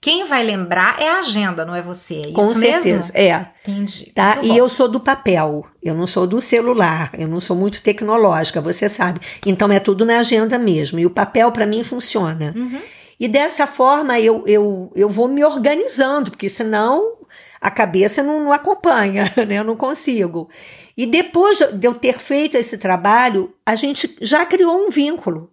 Quem vai lembrar é a agenda, não é você? É Com isso certeza, mesmo? é. Entendi. Tá? Muito E bom. eu sou do papel, eu não sou do celular, eu não sou muito tecnológica, você sabe. Então é tudo na agenda mesmo. E o papel para mim funciona. Uhum. E dessa forma eu, eu, eu vou me organizando, porque senão a cabeça não, não acompanha, (laughs) né? Eu não consigo. E depois de eu ter feito esse trabalho, a gente já criou um vínculo.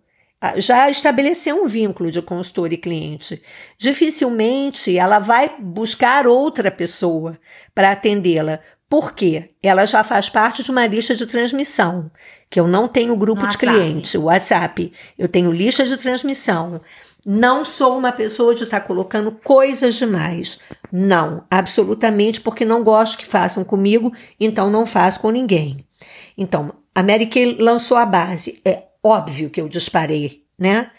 Já estabeleceu um vínculo de consultor e cliente. Dificilmente ela vai buscar outra pessoa para atendê-la. Por quê? Ela já faz parte de uma lista de transmissão, que eu não tenho grupo No de WhatsApp. cliente, o WhatsApp. Eu tenho lista de transmissão. Não sou uma pessoa de estar colocando coisas demais. Não, absolutamente, porque não gosto que façam comigo, então não faço com ninguém. Então, a Mary Kay lançou a base. É óbvio que eu disparei, né?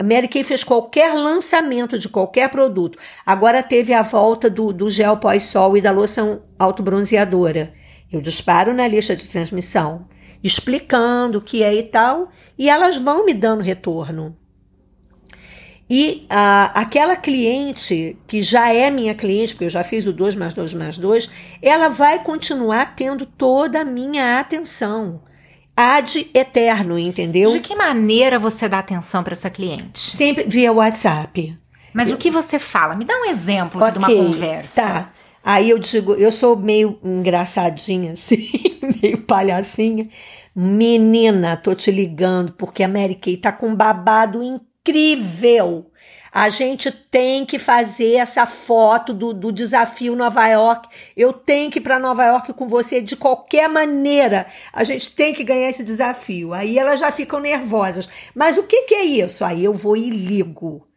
A Mary Kay fez qualquer lançamento de qualquer produto. Agora teve a volta do, do gel pós-sol e da loção autobronzeadora. Eu disparo na lista de transmissão, explicando o que é e tal, e elas vão me dando retorno. E ah, aquela cliente, que já é minha cliente, porque eu já fiz o 2 mais 2 mais 2, ela vai continuar tendo toda a minha atenção. Ad eterno, entendeu? De que maneira você dá atenção para essa cliente? Sempre via WhatsApp. Mas o que você fala? Me dá um exemplo de uma conversa. Tá. Aí eu digo, eu sou meio engraçadinha, (laughs) assim, meio palhacinha. Menina, tô te ligando porque a Mary Kay tá com um babado incrível. A gente tem que fazer essa foto do, do desafio Nova York. Eu tenho que ir para Nova York com você de qualquer maneira. A gente tem que ganhar esse desafio. Aí elas já ficam nervosas. Mas o que, que é isso? Aí eu vou e ligo.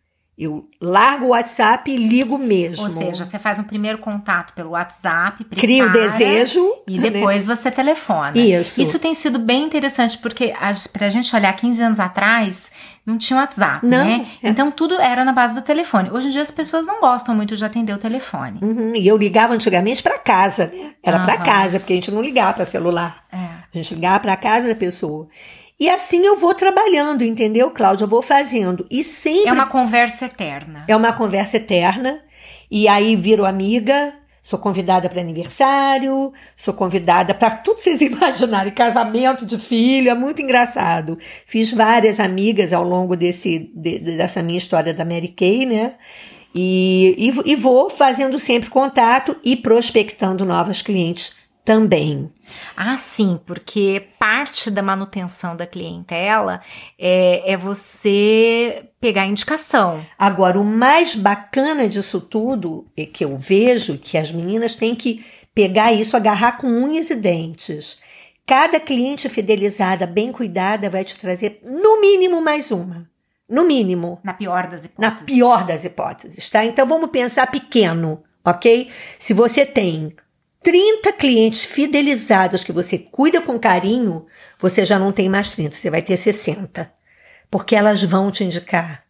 Eu largo o WhatsApp e ligo mesmo. Ou seja, você faz um primeiro contato pelo WhatsApp, Cria o prepara, desejo. E né? depois você telefona. Isso. Isso tem sido bem interessante, porque a, pra gente olhar 15 anos atrás, não tinha WhatsApp, Não, né? é. Então tudo era na base do telefone. Hoje em dia as pessoas não gostam muito de atender o telefone. Uhum, E eu ligava antigamente para casa, né? Era para Aham. casa, porque a gente não ligava para celular. É. A gente ligava para casa da pessoa. E assim eu vou trabalhando, entendeu, Cláudia? Eu vou fazendo. E sempre É uma conversa eterna. é uma conversa eterna. E aí viro amiga, sou convidada para aniversário, sou convidada para tudo que vocês (laughs) imaginarem, casamento de filho, é muito engraçado. Fiz várias amigas ao longo desse, de- dessa minha história da Mary Kay, né? E, e, e vou fazendo sempre contato e prospectando novas clientes também. Ah, sim, porque parte da manutenção da clientela é, é você pegar indicação. Agora, o mais bacana disso tudo é que eu vejo que as meninas têm que pegar isso, agarrar com unhas e dentes. Cada cliente fidelizada, bem cuidada, vai te trazer no mínimo mais uma. No mínimo. Na pior das Na hipóteses. pior das hipóteses, tá? Então vamos pensar pequeno, ok? Se você tem 30 clientes fidelizados que você cuida com carinho, você já não tem mais 30, você vai ter 60. Porque elas vão te indicar.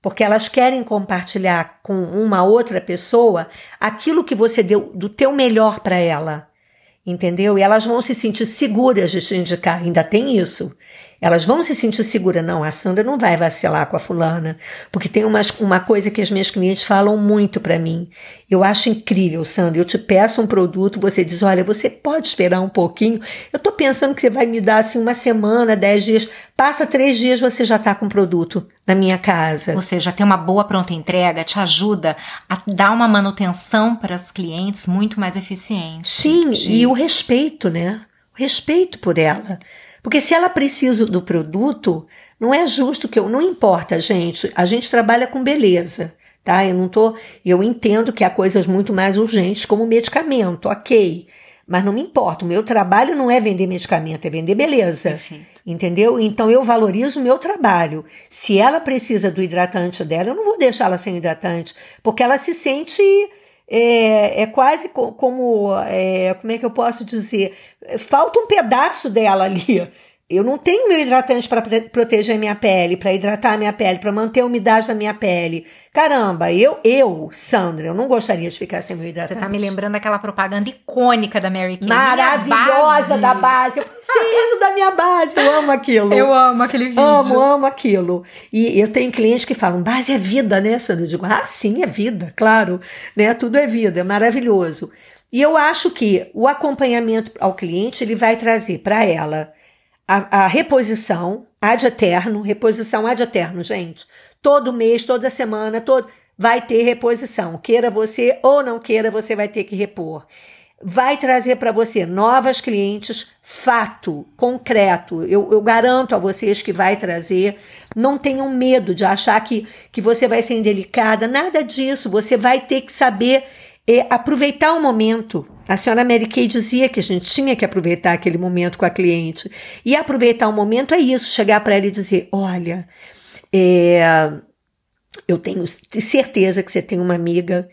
Porque elas querem compartilhar com uma outra pessoa aquilo que você deu do teu melhor para ela. Entendeu? E elas vão se sentir seguras de te indicar. Ainda tem isso. Elas vão se sentir seguras. Não, a Sandra não vai vacilar com a fulana. Porque tem umas, uma coisa que as minhas clientes falam muito para mim. Eu acho incrível, Sandra. Eu te peço um produto, você diz: olha, você pode esperar um pouquinho. Eu tô pensando que você vai me dar assim uma semana, dez dias. Passa três dias, você já tá com o produto na minha casa. Ou seja, ter uma boa pronta entrega te ajuda a dar uma manutenção para as clientes muito mais eficiente. Sim, De- e o respeito, né? O respeito por ela. Porque se ela precisa do produto, não é justo que eu. Não importa, gente. A gente trabalha com beleza, tá? Eu não tô. Eu entendo que há coisas muito mais urgentes, como medicamento, ok. Mas não me importa. O meu trabalho não é vender medicamento, é vender beleza. Perfeito. Entendeu? Então eu valorizo o meu trabalho. Se ela precisa do hidratante dela, eu não vou deixar ela sem hidratante, porque ela se sente. É, é quase co- como. é, como é que eu posso dizer? Falta um pedaço dela ali. Eu não tenho meu hidratante para proteger minha pele, para hidratar minha pele, para manter a umidade na minha pele. Caramba, eu, eu, Sandra, eu não gostaria de ficar sem meu hidratante. Você tá me lembrando daquela propaganda icônica da Mary Kay. Maravilhosa base. da base. Eu preciso da minha base. Eu amo aquilo. Eu amo aquele vídeo. Amo, amo aquilo. E eu tenho clientes que falam, base é vida, né, Sandra? Eu digo, ah, sim, é vida, claro. Né? Tudo é vida, é maravilhoso. E eu acho que o acompanhamento ao cliente, ele vai trazer para ela a, reposição ad eterno, reposição ad eterno, gente. Todo mês, toda semana, todo vai ter reposição. Queira você ou não queira, você vai ter que repor. Vai trazer para você novas clientes, fato, concreto. Eu, eu, garanto a vocês que vai trazer. Não tenham medo de achar que, que você vai ser indelicada, nada disso. Você vai ter que saber aproveitar o momento. A senhora Mary Kay dizia que a gente tinha que aproveitar aquele momento com a cliente. E aproveitar o momento é isso, chegar para ela e dizer: olha, é, eu tenho certeza que você tem uma amiga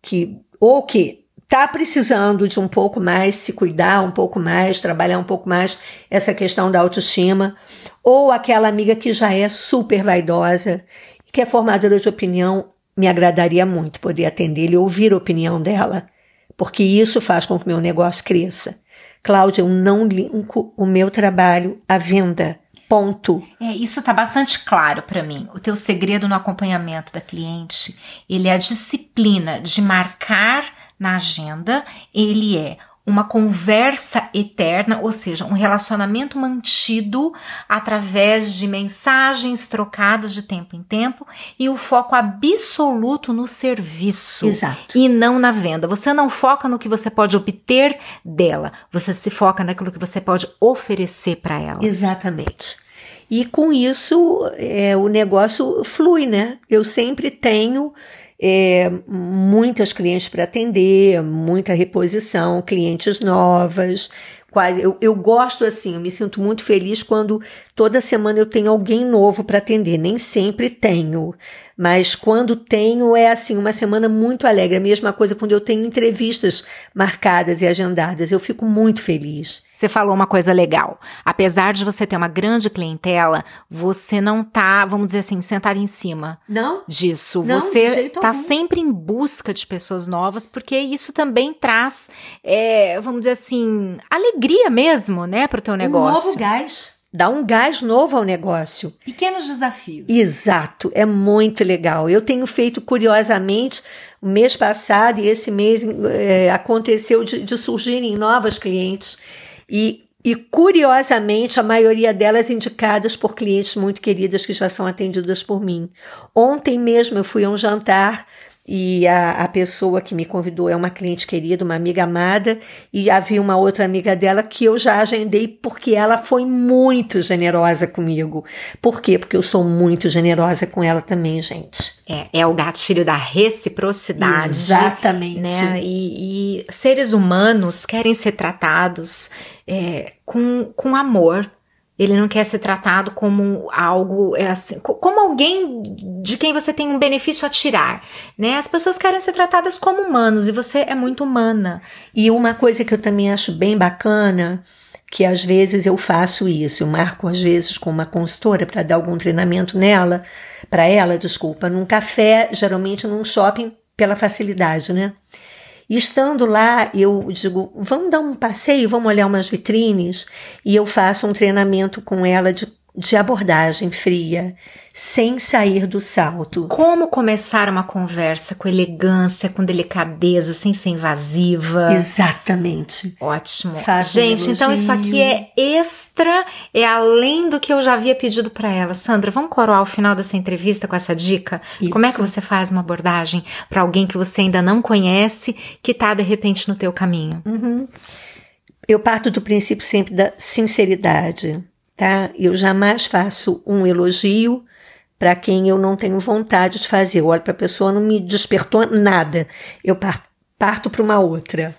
que, ou que está precisando de um pouco mais se cuidar, um pouco mais, trabalhar um pouco mais essa questão da autoestima, ou aquela amiga que já é super vaidosa que é formadora de opinião me agradaria muito poder atendê-la e ouvir a opinião dela, porque isso faz com que meu negócio cresça. Cláudia, eu não linko o meu trabalho à venda. Ponto. É, isso está bastante claro para mim. O teu segredo no acompanhamento da cliente, ele é a disciplina de marcar na agenda, ele é uma conversa eterna, ou seja, um relacionamento mantido através de mensagens trocadas de tempo em tempo e o foco absoluto no serviço Exato. e não na venda. Você não foca no que você pode obter dela, você se foca naquilo que você pode oferecer para ela. Exatamente. E com isso, é, o negócio flui, né? Eu sempre tenho é, muitas clientes para atender, muita reposição, clientes novas. Eu, eu gosto assim, eu me sinto muito feliz quando toda semana eu tenho alguém novo para atender. Nem sempre tenho, mas quando tenho é assim, uma semana muito alegre. A mesma coisa quando eu tenho entrevistas marcadas e agendadas. Eu fico muito feliz. Você falou uma coisa legal. Apesar de você ter uma grande clientela, você não tá, vamos dizer assim, sentado em cima não, disso. Não, você tá algum. sempre em busca de pessoas novas, porque isso também traz, é, vamos dizer assim, alegria mesmo, né, para o teu negócio. Um novo gás dá um gás novo ao negócio. Pequenos desafios. Exato, é muito legal. Eu tenho feito curiosamente, o mês passado e esse mês é, aconteceu de, de surgirem novas clientes e e curiosamente, a maioria delas indicadas por clientes muito queridas que já são atendidas por mim. Ontem mesmo eu fui a um jantar e a, a pessoa que me convidou é uma cliente querida, uma amiga amada, e havia uma outra amiga dela que eu já agendei porque ela foi muito generosa comigo. Por quê? Porque eu sou muito generosa com ela também, gente. É, é o gatilho da reciprocidade. Exatamente. Né? E, e seres humanos querem ser tratados é, com, com amor, ele não quer ser tratado como algo, é assim, como alguém de quem você tem um benefício a tirar, né? As pessoas querem ser tratadas como humanos e você é muito humana. E uma coisa que eu também acho bem bacana, que às vezes eu faço isso, eu marco às vezes com uma consultora para dar algum treinamento nela, para ela, desculpa, num café, geralmente num shopping pela facilidade, né? E estando lá, eu digo, vamos dar um passeio, vamos olhar umas vitrines, e eu faço um treinamento com ela de de abordagem fria, sem sair do salto. Como começar uma conversa com elegância, com delicadeza, sem ser invasiva. Exatamente. Ótimo. Faz Gente, um então isso aqui é extra, é além do que eu já havia pedido para ela. Sandra, vamos coroar o final dessa entrevista com essa dica? Isso. Como é que você faz uma abordagem para alguém que você ainda não conhece, que tá de repente no teu caminho? Uhum. Eu parto do princípio sempre da sinceridade tá? Eu jamais faço um elogio para quem eu não tenho vontade de fazer. Eu olho para a pessoa, não me despertou nada. Eu parto para uma outra.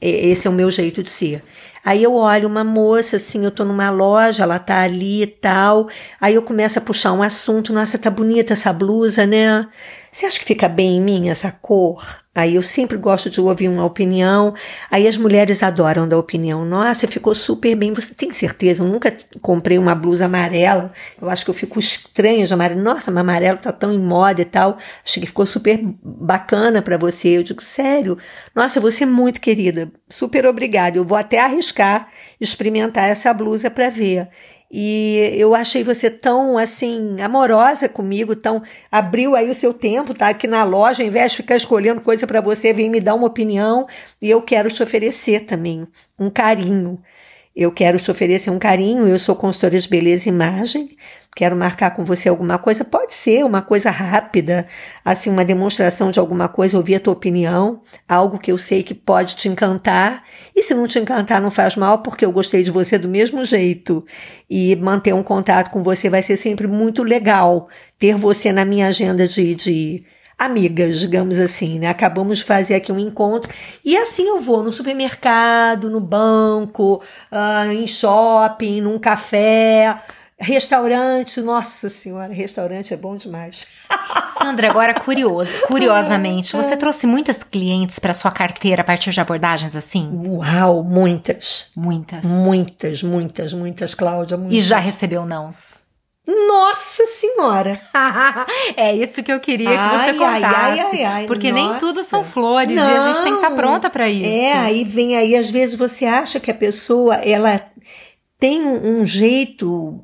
Esse é o meu jeito de ser. Aí eu olho uma moça, assim, eu tô numa loja, ela tá ali e tal. Aí eu começo a puxar um assunto. Nossa, tá bonita essa blusa, né? Você acha que fica bem em mim essa cor? Aí eu sempre gosto de ouvir uma opinião. Aí as mulheres adoram da opinião. Nossa, ficou super bem. Você tem certeza? Eu nunca comprei uma blusa amarela. Eu acho que eu fico estranha de amarelo. Nossa, mas amarelo tá tão em moda e tal. Achei que ficou super bacana para você. Eu digo, sério? Nossa, você é muito querida. Super obrigada. Eu vou até arriscar experimentar essa blusa para ver. E eu achei você tão, assim, amorosa comigo, tão. Abriu aí o seu tempo, tá aqui na loja, ao invés de ficar escolhendo coisa para você, vem me dar uma opinião. E eu quero te oferecer também um carinho. Eu quero te oferecer um carinho. Eu sou consultora de beleza e imagem quero marcar com você alguma coisa, pode ser uma coisa rápida, assim, uma demonstração de alguma coisa, ouvir a tua opinião, algo que eu sei que pode te encantar. E se não te encantar, não faz mal, porque eu gostei de você do mesmo jeito. E manter um contato com você vai ser sempre muito legal. Ter você na minha agenda de, de amigas, digamos assim, né? Acabamos de fazer aqui um encontro e assim eu vou no supermercado, no banco, uh, em shopping, num café. Restaurante, nossa senhora, restaurante é bom demais. (laughs) Sandra, agora curioso, curiosamente, você trouxe muitas clientes para sua carteira a partir de abordagens assim? Uau, muitas. Muitas. Muitas, muitas, muitas, Cláudia. Muitas. E já recebeu nãos? Nossa Senhora! (laughs) é isso que eu queria que ai, você contasse. Ai, ai, ai, porque nossa. nem tudo são flores Não, e a gente tem que estar tá pronta para isso. É, aí vem aí, às vezes você acha que a pessoa, ela tem um jeito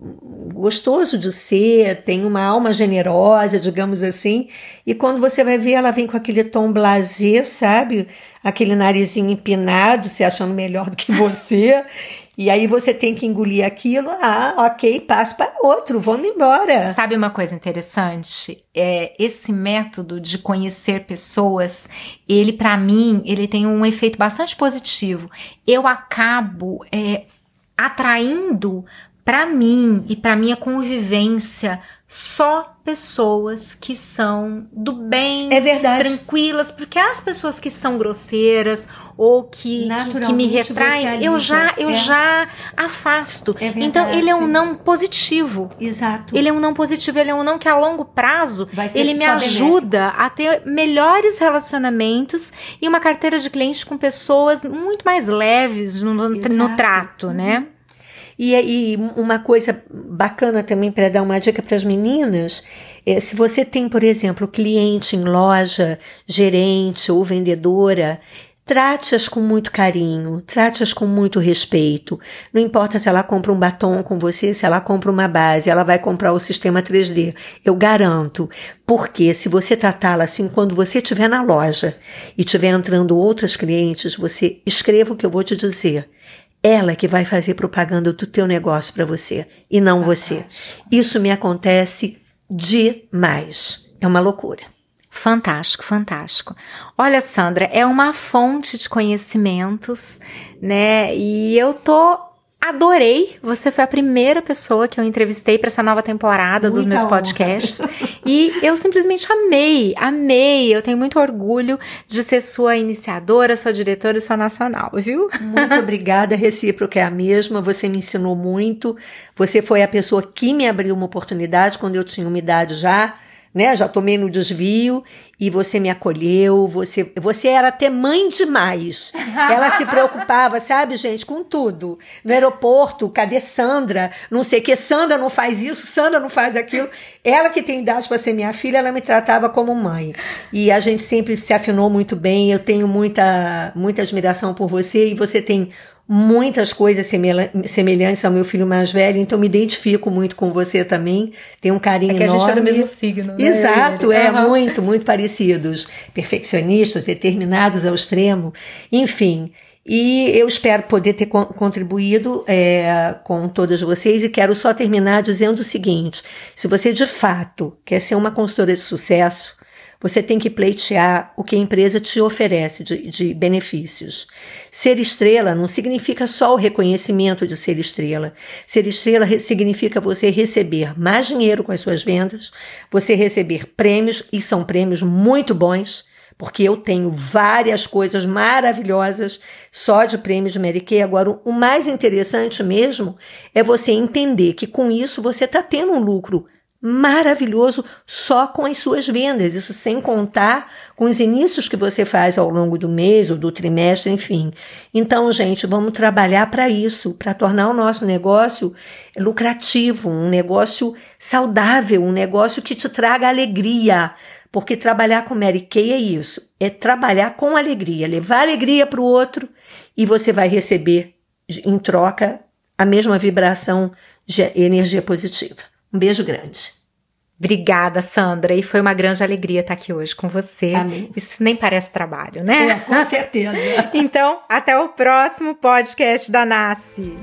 gostoso de ser, tem uma alma generosa, digamos assim, e quando você vai ver, ela vem com aquele tom blasé, sabe? Aquele narizinho empinado, se achando melhor do que (laughs) você. E aí você tem que engolir aquilo, ah, ok, passo para outro, vamos embora. Sabe uma coisa interessante? É, esse método de conhecer pessoas, ele para mim, ele tem um efeito bastante positivo. Eu acabo é, atraindo para mim e para minha convivência só pessoas que são do bem, é verdade. tranquilas, porque as pessoas que são grosseiras ou que, que, que me retraem, eu já eu é. já afasto. É então ele é um não positivo. Exato. Ele é um não positivo, ele é um não que a longo prazo ele me ajuda benéfico. a ter melhores relacionamentos e uma carteira de clientes com pessoas muito mais leves no, no trato, né? uhum. E, e uma coisa bacana também para dar uma dica para as meninas, é, se você tem, por exemplo, cliente em loja, gerente ou vendedora, Trate-as com muito carinho, trate-as com muito respeito. Não importa se ela compra um batom com você, se ela compra uma base, ela vai comprar o sistema 3D. Eu garanto. Porque se você tratá-la assim, quando você estiver na loja e estiver entrando outras clientes, você escreva o que eu vou te dizer. Ela que vai fazer propaganda do teu negócio para você e não você. Isso me acontece demais. É uma loucura. Fantástico, fantástico. Olha, Sandra, é uma fonte de conhecimentos, né? E eu tô Adorei! Você foi a primeira pessoa que eu entrevistei para essa nova temporada Muita dos meus podcasts. e eu simplesmente amei, amei. Eu tenho muito orgulho de ser sua iniciadora, sua diretora e sua nacional, viu? Muito (laughs) obrigada, recíproca é a mesma. Você me ensinou muito. Você foi a pessoa que me abriu uma oportunidade quando eu tinha uma idade já né? Já tomei no desvio e você me acolheu, você, você era até mãe demais. (laughs) Ela se preocupava, sabe, gente, com tudo. No aeroporto, cadê Sandra? Não sei o que, Sandra não faz isso, Sandra não faz aquilo. Ela que tem idade para ser minha filha, ela me tratava como mãe. E a gente sempre se afinou muito bem. Eu tenho muita, muita admiração por você e você tem muitas coisas semelhantes ao meu filho mais velho, então me identifico muito com você também. Tem um carinho é que enorme. A gente é do mesmo signo, né? Exato, é uhum. muito, muito parecidos. Perfeccionistas, determinados ao extremo, enfim. E eu espero poder ter contribuído é, com todas vocês e quero só terminar dizendo o seguinte: se você de fato quer ser uma consultora de sucesso, você tem que pleitear o que a empresa te oferece de, de benefícios. Ser estrela não significa só o reconhecimento de ser estrela. Ser estrela significa você receber mais dinheiro com as suas vendas, você receber prêmios, e são prêmios muito bons, porque eu tenho várias coisas maravilhosas só de prêmio de Mary Kay. Agora, o mais interessante mesmo é você entender que com isso você está tendo um lucro maravilhoso só com as suas vendas, isso sem contar com os inícios que você faz ao longo do mês ou do trimestre, enfim. Então, gente, vamos trabalhar para isso, para tornar o nosso negócio lucrativo, um negócio saudável, um negócio que te traga alegria. Porque trabalhar com Mary Kay é isso, é trabalhar com alegria, levar alegria para o outro e você vai receber em troca a mesma vibração de energia positiva. Um beijo grande. Obrigada, Sandra. E foi uma grande alegria estar aqui hoje com você. Amém. Isso nem parece trabalho, né? É, com certeza. (laughs) então, até o próximo podcast da NASCE.